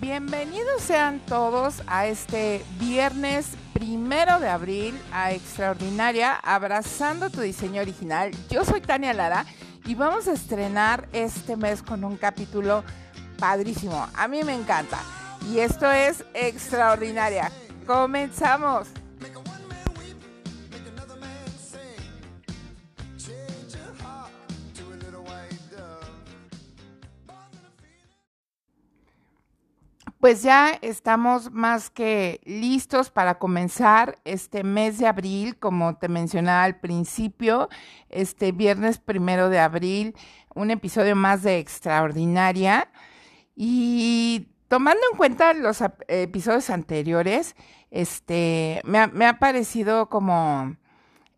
Bienvenidos sean todos a este viernes primero de abril a Extraordinaria, abrazando tu diseño original. Yo soy Tania Lara y vamos a estrenar este mes con un capítulo padrísimo. A mí me encanta. Y esto es Extraordinaria. Comenzamos. Pues ya estamos más que listos para comenzar este mes de abril, como te mencionaba al principio, este viernes primero de abril, un episodio más de Extraordinaria. Y tomando en cuenta los episodios anteriores, este, me ha, parecido como,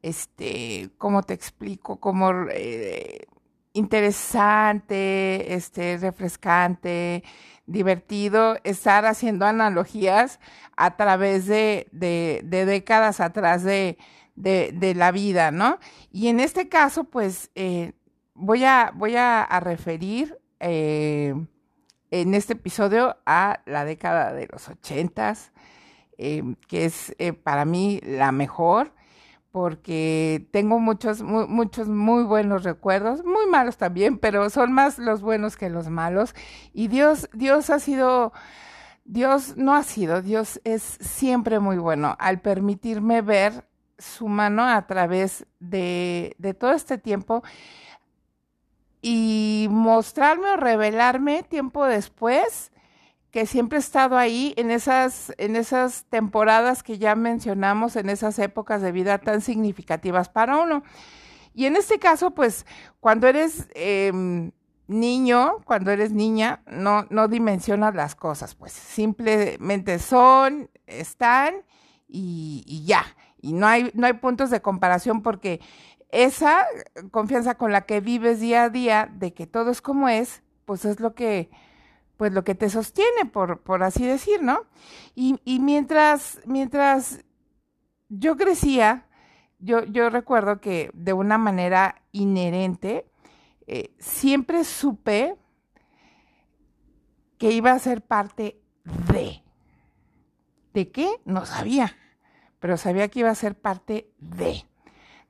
este, ¿cómo te explico? Como eh, interesante, este, refrescante divertido estar haciendo analogías a través de, décadas atrás de, la vida, ¿no? Y en este caso, pues, eh, voy, a, voy a, referir eh, en este episodio a la década de los ochentas, eh, que es para mí la mejor porque tengo muchos, muchos muy buenos recuerdos, muy malos también, pero son más los buenos que los malos. Y Dios, Dios ha sido, Dios no ha sido, Dios es siempre muy bueno al permitirme ver su mano a través de, de todo este tiempo y mostrarme o revelarme tiempo después que siempre he estado ahí en esas, en esas temporadas que ya mencionamos, en esas épocas de vida tan significativas para uno. Y en este caso, pues, cuando eres em, niño, cuando eres niña, no, no dimensionas las cosas, pues simplemente son, están y, y ya. Y no hay, no hay puntos de comparación porque esa confianza con la que vives día a día de que todo es como es, pues es lo que pues lo que te sostiene, por, por así decir, ¿no? Y, y mientras, mientras yo crecía, yo, yo recuerdo que de una manera inherente, eh, siempre supe que iba a ser parte de. ¿De qué? No sabía, pero sabía que iba a ser parte de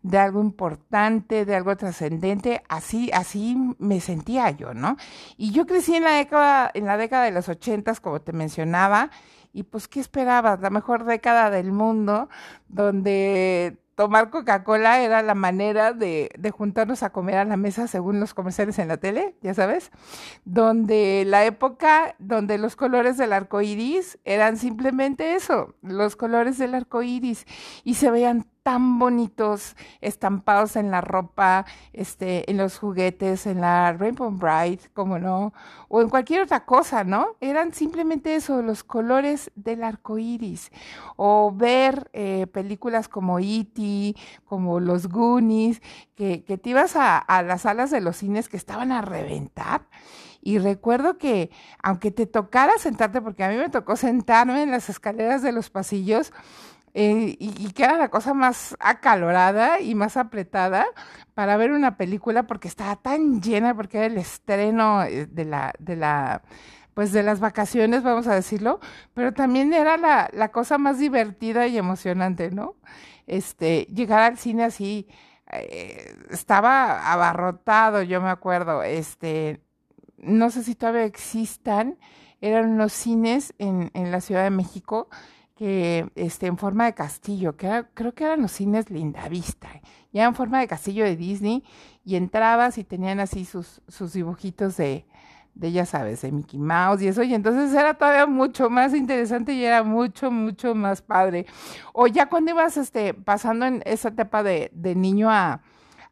de algo importante, de algo trascendente, así, así me sentía yo, ¿no? Y yo crecí en la década, en la década de los ochentas, como te mencionaba, y pues, ¿qué esperabas? La mejor década del mundo, donde tomar Coca-Cola era la manera de, de, juntarnos a comer a la mesa según los comerciales en la tele, ya sabes, donde la época donde los colores del arco iris eran simplemente eso, los colores del arco iris, y se veían tan bonitos estampados en la ropa, este, en los juguetes, en la Rainbow Bright, como no, o en cualquier otra cosa, ¿no? Eran simplemente eso, los colores del arco iris. O ver eh, películas como E.T., como Los Goonies, que, que te ibas a, a las salas de los cines que estaban a reventar. Y recuerdo que, aunque te tocara sentarte, porque a mí me tocó sentarme en las escaleras de los pasillos, eh, y, que era la cosa más acalorada y más apretada para ver una película porque estaba tan llena, porque era el estreno eh, de la, de la, pues de las vacaciones, vamos a decirlo, pero también era la, la cosa más divertida y emocionante, ¿no? Este, llegar al cine así, eh, estaba abarrotado, yo me acuerdo, este, no sé si todavía existan, eran unos cines en, en la Ciudad de México que este, en forma de castillo, que creo que eran los cines Lindavista, ya en forma de castillo de Disney, y entrabas y tenían así sus, sus dibujitos de, de, ya sabes, de Mickey Mouse y eso, y entonces era todavía mucho más interesante y era mucho, mucho más padre. O ya cuando ibas este, pasando en esa etapa de, de niño a,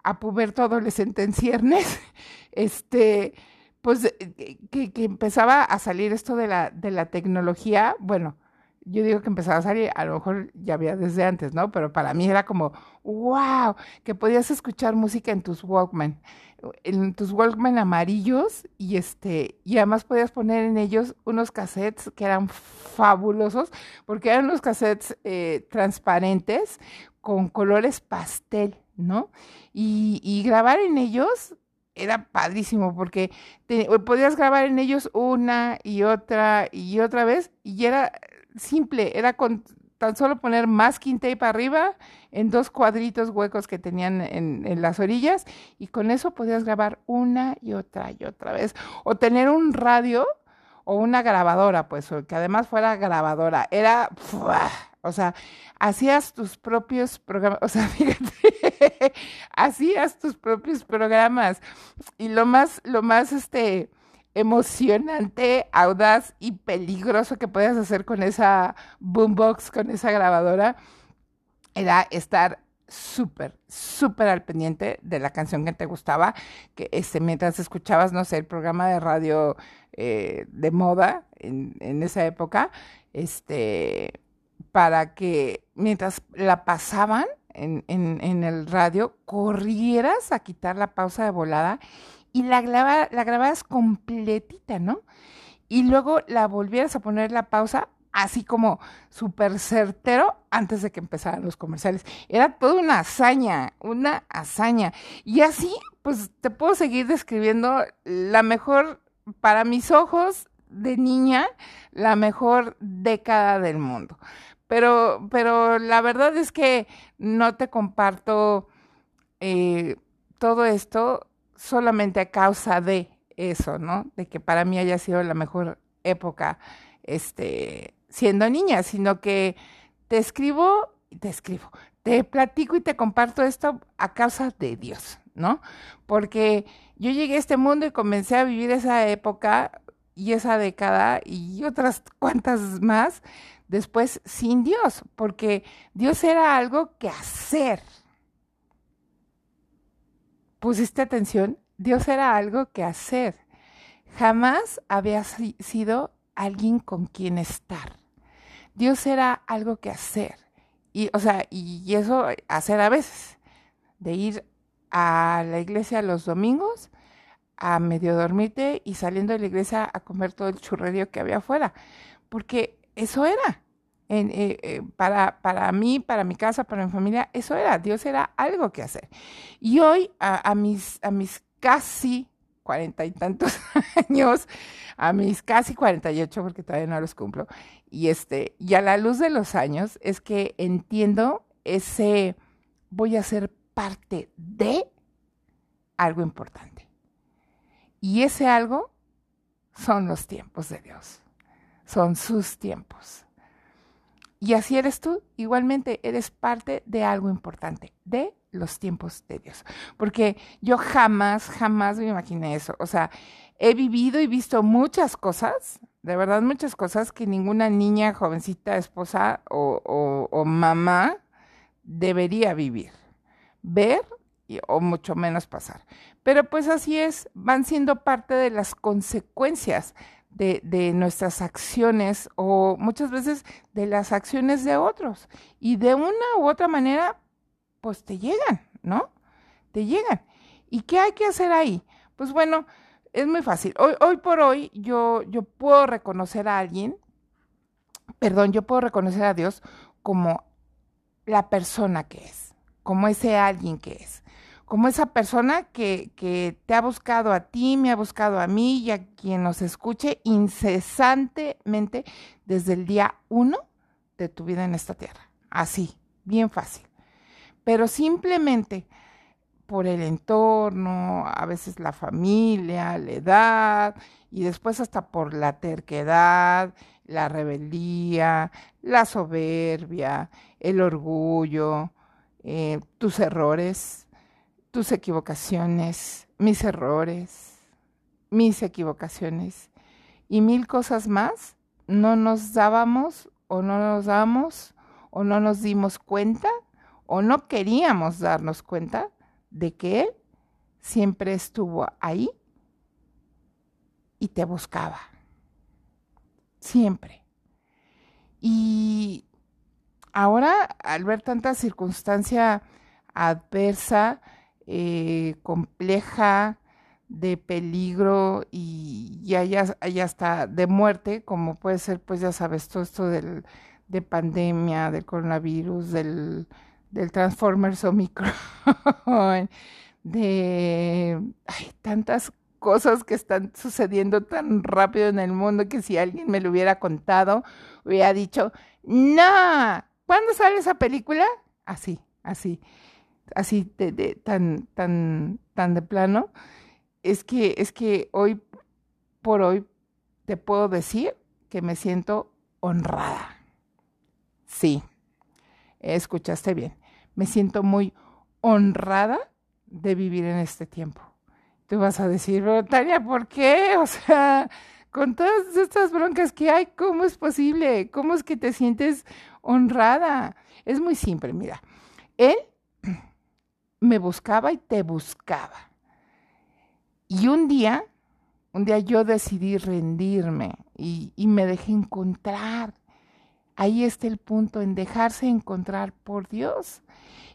a puberto adolescente en ciernes, este, pues eh, que, que empezaba a salir esto de la, de la tecnología, bueno, yo digo que empezaba a salir, a lo mejor ya había desde antes, ¿no? Pero para mí era como, wow, que podías escuchar música en tus Walkman, en tus Walkman amarillos y este, y además podías poner en ellos unos cassettes que eran fabulosos, porque eran unos cassettes eh, transparentes con colores pastel, ¿no? Y, y grabar en ellos era padrísimo porque podías grabar en ellos una y otra y otra vez y era simple, era con tan solo poner masking tape arriba en dos cuadritos huecos que tenían en, en, las orillas y con eso podías grabar una y otra y otra vez. O tener un radio o una grabadora, pues, que además fuera grabadora. Era, o sea, hacías tus propios programas, o sea, fíjate, hacías tus propios programas. Y lo más, lo más, este, emocionante, audaz y peligroso que podías hacer con esa boombox, con esa grabadora, era estar súper, súper al pendiente de la canción que te gustaba, que este, mientras escuchabas, no sé, el programa de radio eh, de moda en, en, esa época, este, para que mientras la pasaban en, en, en el radio, corrieras a quitar la pausa de volada y la, la grababas completita, ¿no? Y luego la volvieras a poner la pausa así como súper certero antes de que empezaran los comerciales. Era toda una hazaña, una hazaña. Y así, pues te puedo seguir describiendo la mejor, para mis ojos de niña, la mejor década del mundo. Pero, pero la verdad es que no te comparto eh, todo esto solamente a causa de eso, ¿no? De que para mí haya sido la mejor época, este, siendo niña, sino que te escribo te escribo, te platico y te comparto esto a causa de Dios, ¿no? Porque yo llegué a este mundo y comencé a vivir esa época y esa década y otras cuantas más después sin Dios, porque Dios era algo que hacer, pusiste atención, Dios era algo que hacer. Jamás había sido alguien con quien estar. Dios era algo que hacer. Y, o sea, y eso hacer a veces, de ir a la iglesia los domingos, a medio dormirte y saliendo de la iglesia a comer todo el churrerío que había afuera. Porque eso era. Eh, eh, para, para mí, para mi casa, para mi familia, eso era, Dios era algo que hacer. Y hoy, a, mis, a mis casi cuarenta y tantos años, a mis casi cuarenta y ocho, porque todavía no los cumplo, y, este, y a la luz de los años es que entiendo ese, voy a ser parte de algo importante. Y ese algo son los tiempos de Dios, son sus tiempos. Y así eres tú, igualmente eres parte de algo importante, de los tiempos de Dios. Porque yo jamás, jamás me imaginé eso. O sea, he vivido y visto muchas cosas, de verdad muchas cosas que ninguna niña, jovencita, esposa o, mamá debería vivir, ver o mucho menos pasar. Pero pues así es, van siendo parte de las consecuencias de, nuestras acciones o muchas veces de las acciones de otros. Y de una u otra manera, pues te llegan, ¿no? Te llegan. ¿Y qué hay que hacer ahí? Pues bueno, es muy fácil. Hoy, hoy por hoy yo, yo puedo reconocer a alguien, perdón, yo puedo reconocer a Dios como la persona que es, como ese alguien que es como esa persona que, te ha buscado a ti, me ha buscado a mí y a quien nos escuche incesantemente desde el día uno de tu vida en esta tierra. Así, bien fácil. Pero simplemente por el entorno, a veces la familia, la edad, y después hasta por la terquedad, la rebeldía, la soberbia, el orgullo, eh, tus errores, tus equivocaciones, mis errores, mis equivocaciones y mil cosas más, no nos dábamos o no nos damos o no nos dimos cuenta o no queríamos darnos cuenta de que Él siempre estuvo ahí y te buscaba. Siempre. Y ahora, al ver tanta circunstancia adversa, eh, compleja, de peligro y ya, ya, está de muerte, como puede ser, pues ya sabes, todo esto del, de pandemia, del coronavirus, del, del Transformers Omicron, de hay tantas cosas que están sucediendo tan rápido en el mundo que si alguien me lo hubiera contado, hubiera dicho, no, ¿cuándo sale esa película? Así, así, así de, tan, tan, tan de plano. Es que, es que hoy por hoy te puedo decir que me siento honrada. Sí, escuchaste bien. Me siento muy honrada de vivir en este tiempo. Tú vas a decir, pero Tania, ¿por qué? O sea, con todas estas broncas que hay, ¿cómo es posible? ¿Cómo es que te sientes honrada? Es muy simple, mira. Él me buscaba y te buscaba. Y un día, un día yo decidí rendirme y, y me dejé encontrar. Ahí está el punto, en dejarse encontrar por Dios.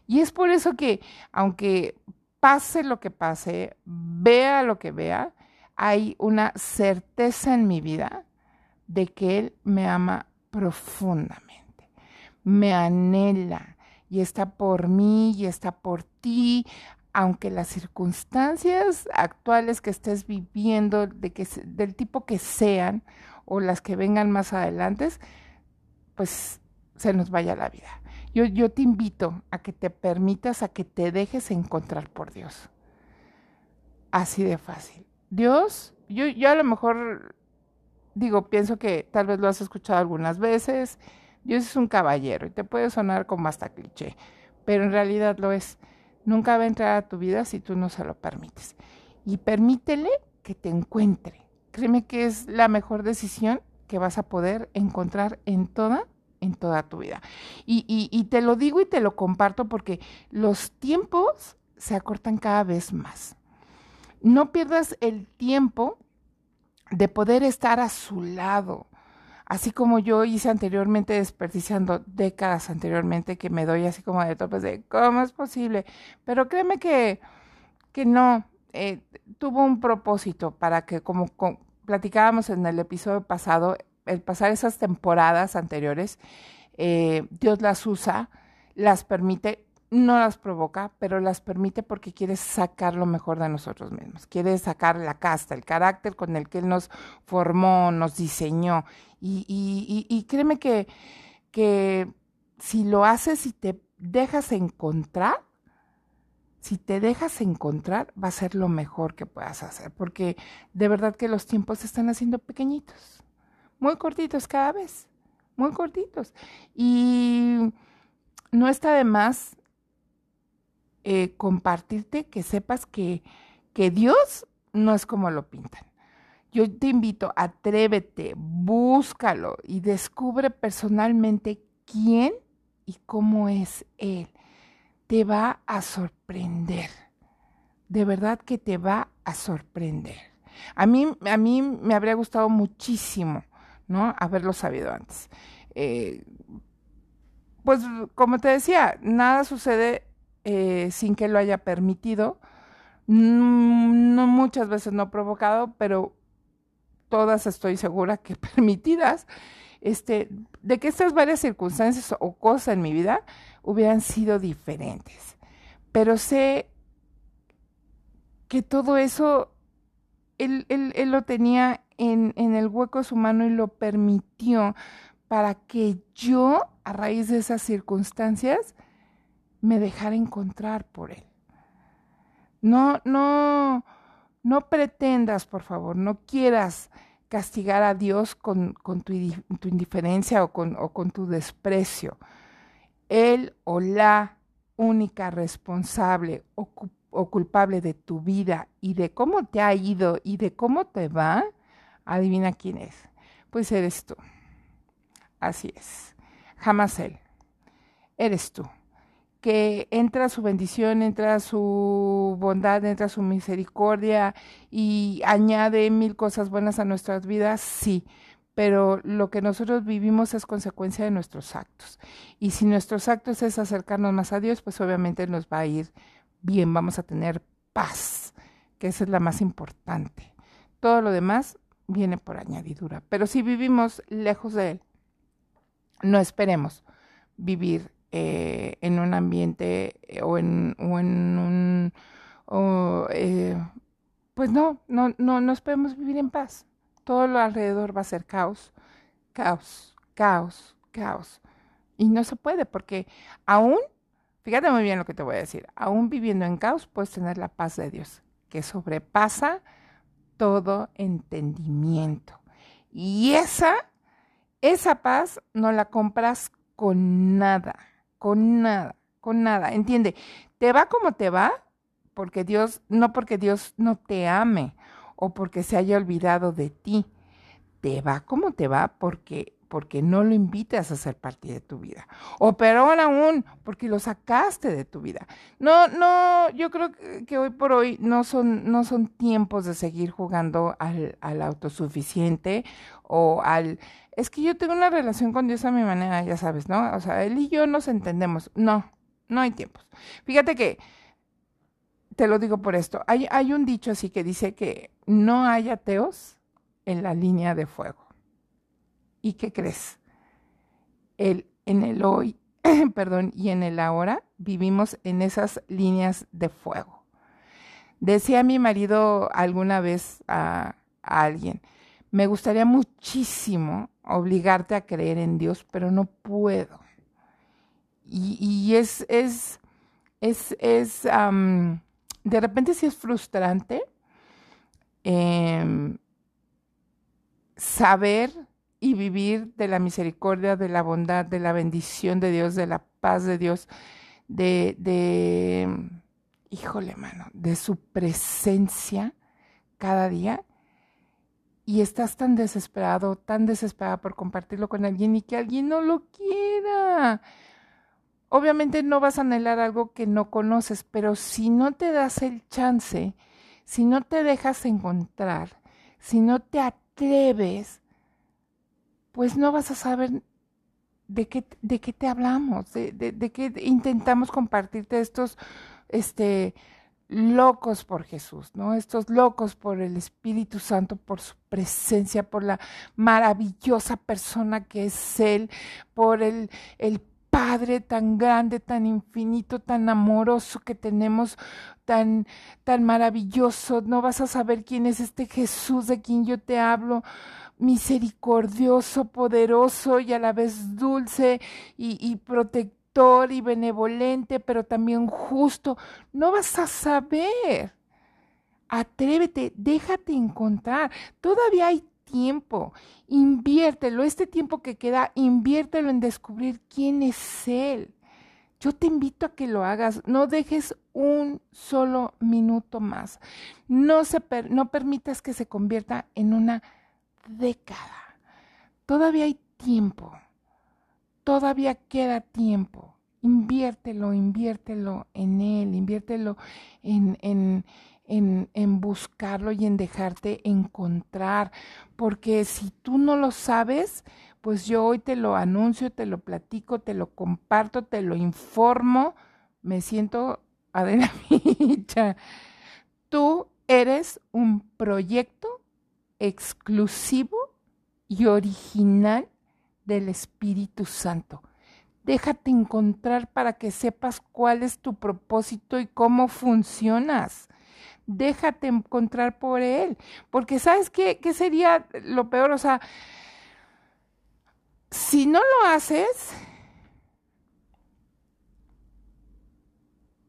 Y es por eso que, aunque pase lo que pase, vea lo que vea, hay una certeza en mi vida de que Él me ama profundamente, me anhela y está por mí y está por ti, aunque las circunstancias actuales que estés viviendo, de que, del tipo que sean o las que vengan más adelante, pues se nos vaya la vida. Yo, yo te invito a que te permitas, a que te dejes encontrar por Dios. Así de fácil. Dios, yo, yo a lo mejor digo, pienso que tal vez lo has escuchado algunas veces. Dios es un caballero y te puede sonar como hasta cliché, pero en realidad lo es. Nunca va a entrar a tu vida si tú no se lo permites. Y permítele que te encuentre. Créeme que es la mejor decisión que vas a poder encontrar en toda en toda tu vida. Y, te lo digo y te lo comparto porque los tiempos se acortan cada vez más. No pierdas el tiempo de poder estar a su lado, así como yo hice anteriormente, desperdiciando décadas anteriormente, que me doy así como de topes de cómo es posible. Pero créeme que, que no, eh, tuvo un propósito para que, como platicábamos en el episodio pasado, el pasar esas temporadas anteriores, eh, Dios las usa, las permite, no las provoca, pero las permite porque quiere sacar lo mejor de nosotros mismos, quiere sacar la casta, el carácter con el que Él nos formó, nos diseñó. Y, créeme que, que si lo haces y te dejas encontrar, si te dejas encontrar, va a ser lo mejor que puedas hacer, porque de verdad que los tiempos se están haciendo pequeñitos muy cortitos cada vez, muy cortitos. Y no está de más eh, compartirte que sepas que, que Dios no es como lo pintan. Yo te invito, atrévete, búscalo y descubre personalmente quién y cómo es Él. Te va a sorprender. De verdad que te va a sorprender. A mí, a mí me habría gustado muchísimo ¿no? Haberlo sabido antes. Eh, pues como te decía, nada sucede eh, sin que lo haya permitido. Mm, no muchas veces no provocado, pero todas estoy segura que permitidas, este, de que estas varias circunstancias o cosas en mi vida hubieran sido diferentes. Pero sé que todo eso él, él, él lo tenía en, en el hueco de su mano y lo permitió para que yo, a raíz de esas circunstancias, me dejara encontrar por él. No, no, no pretendas, por favor, no quieras castigar a Dios con, tu, indiferencia o con, tu desprecio. Él o la única responsable o culpable de tu vida y de cómo te ha ido y de cómo te va Adivina quién es. Pues eres tú. Así es. Jamás Él. Eres tú. Que entra su bendición, entra su bondad, entra su misericordia y añade mil cosas buenas a nuestras vidas, sí. Pero lo que nosotros vivimos es consecuencia de nuestros actos. Y si nuestros actos es acercarnos más a Dios, pues obviamente nos va a ir bien, vamos a tener paz, que esa es la más importante. Todo lo demás viene por añadidura. Pero si vivimos lejos de Él, no esperemos vivir eh, en un ambiente eh, o en, un... O, eh, pues no, no, no nos podemos vivir en paz. Todo lo alrededor va a ser caos, caos, caos, caos. Y no se puede porque aún, fíjate muy bien lo que te voy a decir, aún viviendo en caos puedes tener la paz de Dios, que sobrepasa todo entendimiento. Y esa, esa paz no la compras con nada, con nada, con nada. Entiende, te va como te va, porque Dios, no porque Dios no te ame o porque se haya olvidado de ti. Te va como te va porque porque no lo invitas a ser parte de tu vida. O peor aún, porque lo sacaste de tu vida. No, no, yo creo que hoy por hoy no son, no son tiempos de seguir jugando al, al autosuficiente o al... Es que yo tengo una relación con Dios a mi manera, ya sabes, ¿no? O sea, él y yo nos entendemos. No, no hay tiempos. Fíjate que, te lo digo por esto, hay, un dicho así que dice que no hay ateos en la línea de fuego. ¿Y qué crees? El, en el hoy, perdón, y en el ahora vivimos en esas líneas de fuego. Decía mi marido alguna vez a, alguien, me gustaría muchísimo obligarte a creer en Dios, pero no puedo. Y, es, es, es, es de repente sí es frustrante em, saber y vivir de la misericordia, de la bondad, de la bendición de Dios, de la paz de Dios, de, de híjole, mano, de su presencia cada día. Y estás tan desesperado, tan desesperada por compartirlo con alguien y que alguien no lo quiera. Obviamente no vas a anhelar algo que no conoces, pero si no te das el chance, si no te dejas encontrar, si no te atreves, pues no vas a saber de qué, de qué te hablamos, de, de, qué intentamos compartirte estos este, locos por Jesús, ¿no? Estos locos por el Espíritu Santo, por su presencia, por la maravillosa persona que es Él, por el, el Padre tan grande, tan infinito, tan amoroso que tenemos, tan, tan maravilloso. No vas a saber quién es este Jesús de quien yo te hablo misericordioso, poderoso y a la vez dulce y, protector y benevolente, pero también justo. No vas a saber. Atrévete, déjate encontrar. Todavía hay tiempo. Inviértelo. Este tiempo que queda, inviértelo en descubrir quién es Él. Yo te invito a que lo hagas. No dejes un solo minuto más. No, se no permitas que se convierta en una década. Todavía hay tiempo. Todavía queda tiempo. Inviértelo, inviértelo en él, inviértelo en, en, en, en buscarlo y en dejarte encontrar. Porque si tú no lo sabes, pues yo hoy te lo anuncio, te lo platico, te lo comparto, te lo informo. Me siento Adela Tú eres un proyecto exclusivo y original del Espíritu Santo. Déjate encontrar para que sepas cuál es tu propósito y cómo funcionas. Déjate encontrar por Él. Porque ¿sabes qué, qué sería lo peor? O sea, si no lo haces,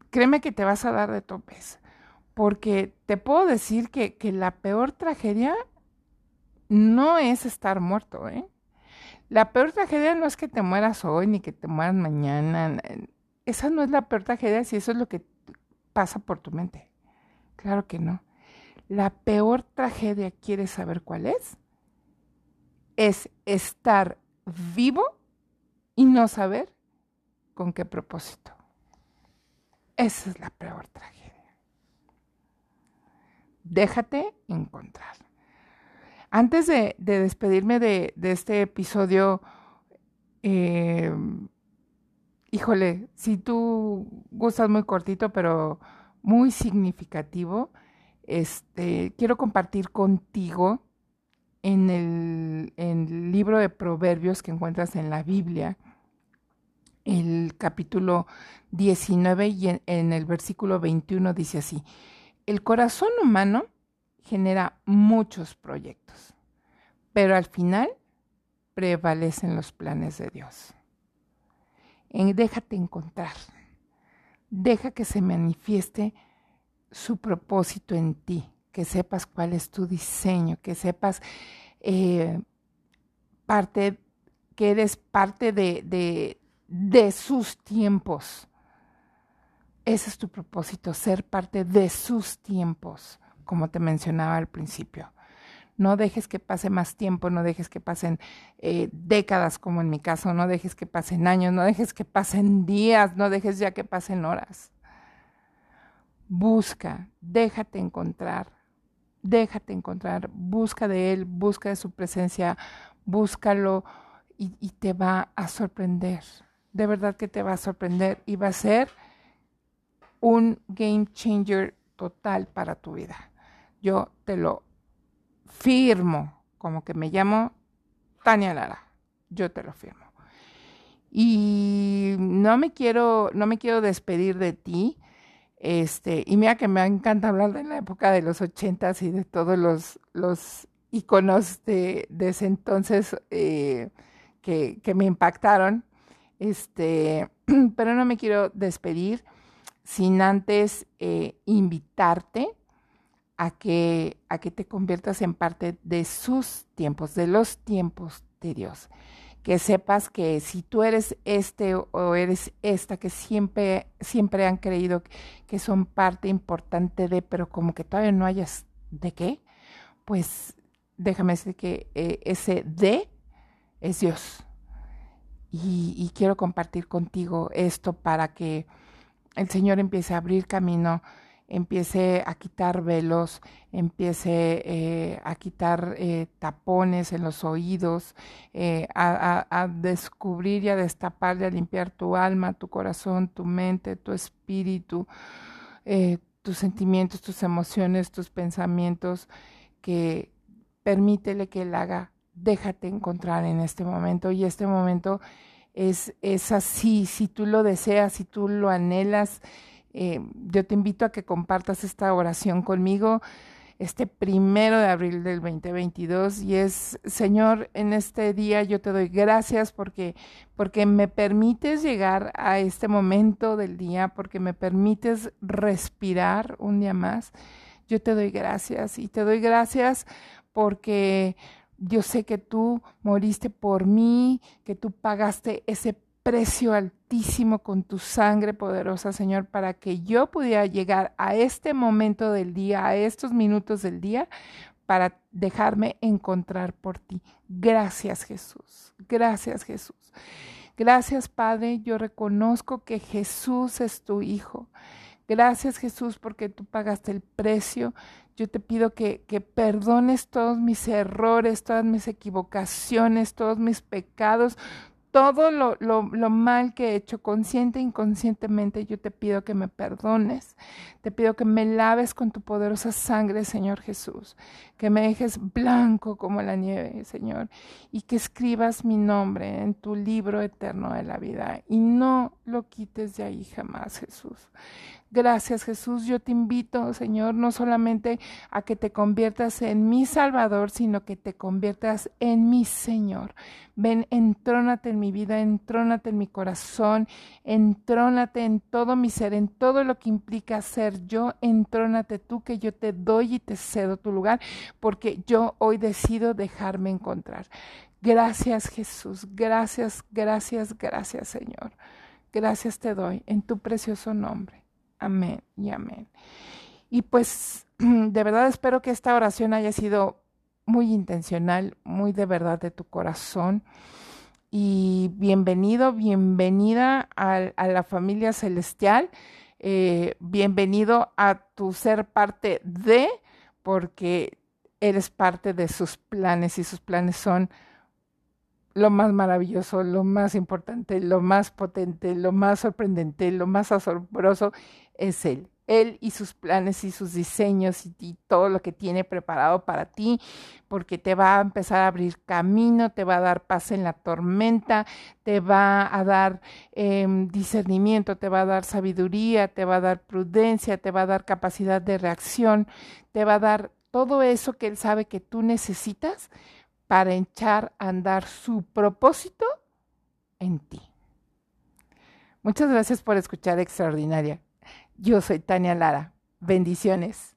créeme que te vas a dar de topes. Porque te puedo decir que, que la peor tragedia no es estar muerto, ¿eh? La peor tragedia no es que te mueras hoy ni que te mueras mañana. Esa no es la peor tragedia si eso es lo que pasa por tu mente. Claro que no. La peor tragedia, ¿quieres saber cuál es? Es estar vivo y no saber con qué propósito. Esa es la peor tragedia. Déjate encontrar. Antes de, despedirme de, este episodio, eh, híjole, si tú gustas muy cortito, pero muy significativo, este, quiero compartir contigo en el, libro de Proverbios que encuentras en la Biblia, el capítulo 19 y en, en el versículo 21 dice así, el corazón humano genera muchos proyectos, pero al final prevalecen los planes de Dios. déjate encontrar, deja que se manifieste su propósito en ti, que sepas cuál es tu diseño, que sepas eh, parte, que eres parte de, de, de sus tiempos. Ese es tu propósito, ser parte de sus tiempos, como te mencionaba al principio. No dejes que pase más tiempo, no dejes que pasen eh, décadas como en mi caso, no dejes que pasen años, no dejes que pasen días, no dejes ya que pasen horas. Busca, déjate encontrar, déjate encontrar, busca de Él, busca de su presencia, búscalo y, y te va a sorprender. De verdad que te va a sorprender y va a ser un game changer total para tu vida. Yo te lo firmo, como que me llamo Tania Lara, yo te lo firmo. Y no me quiero, no me quiero despedir de ti. Este, y mira que me encanta hablar de la época de los ochentas y de todos los, los iconos de, ese entonces eh, que, que, me impactaron. Este, pero no me quiero despedir sin antes eh, invitarte a que, a que te conviertas en parte de sus tiempos, de los tiempos de Dios. Que sepas que si tú eres este o eres esta que siempre, siempre han creído que son parte importante de, pero como que todavía no hayas de qué, pues déjame decir que eh, ese de es Dios. Y, y quiero compartir contigo esto para que el Señor empiece a abrir camino empiece a quitar velos, empiece eh, a quitar eh, tapones en los oídos, eh, a, descubrir y a destapar y a limpiar tu alma, tu corazón, tu mente, tu espíritu, tus sentimientos, tus emociones, tus pensamientos, que permítele que Él haga, déjate encontrar en este momento. Y este momento es, es así, si tú lo deseas, si tú lo anhelas, eh, yo te invito a que compartas esta oración conmigo este primero de abril del 2022 y es, Señor, en este día yo te doy gracias porque, porque me permites llegar a este momento del día, porque me permites respirar un día más. Yo te doy gracias y te doy gracias porque yo sé que tú moriste por mí, que tú pagaste ese precio altísimo con tu sangre poderosa, Señor, para que yo pudiera llegar a este momento del día, a estos minutos del día, para dejarme encontrar por ti. Gracias, Jesús. Gracias, Jesús. Gracias, Padre. Yo reconozco que Jesús es tu Hijo. Gracias, Jesús, porque tú pagaste el precio. Yo te pido que, que, perdones todos mis errores, todas mis equivocaciones, todos mis pecados, todo lo, mal que he hecho, consciente e inconscientemente, yo te pido que me perdones. Te pido que me laves con tu poderosa sangre, Señor Jesús. Que me dejes blanco como la nieve, Señor. Y que escribas mi nombre en tu libro eterno de la vida. Y no lo quites de ahí jamás, Jesús. Gracias Jesús, yo te invito, Señor, no solamente a que te conviertas en mi Salvador, sino que te conviertas en mi Señor. Ven, entrónate en mi vida, entrónate en mi corazón, entrónate en todo mi ser, en todo lo que implica ser yo, entrónate tú, que yo te doy y te cedo tu lugar, porque yo hoy decido dejarme encontrar. Gracias Jesús, gracias, gracias, gracias Señor. Gracias te doy en tu precioso nombre. Amén y amén. Y pues de verdad espero que esta oración haya sido muy intencional, muy de verdad de tu corazón. Y bienvenido, bienvenida a, la familia celestial. Eh, bienvenido a tu ser parte de, porque eres parte de sus planes y sus planes son lo más maravilloso, lo más importante, lo más potente, lo más sorprendente, lo más asombroso es Él. Él y sus planes y sus diseños y, todo lo que tiene preparado para ti, porque te va a empezar a abrir camino, te va a dar paz en la tormenta, te va a dar em, discernimiento, te va a dar sabiduría, te va a dar prudencia, te va a dar capacidad de reacción, te va a dar todo eso que Él sabe que tú necesitas para echar a andar su propósito en ti. Muchas gracias por escuchar Extraordinaria. Yo soy Tania Lara. Bendiciones.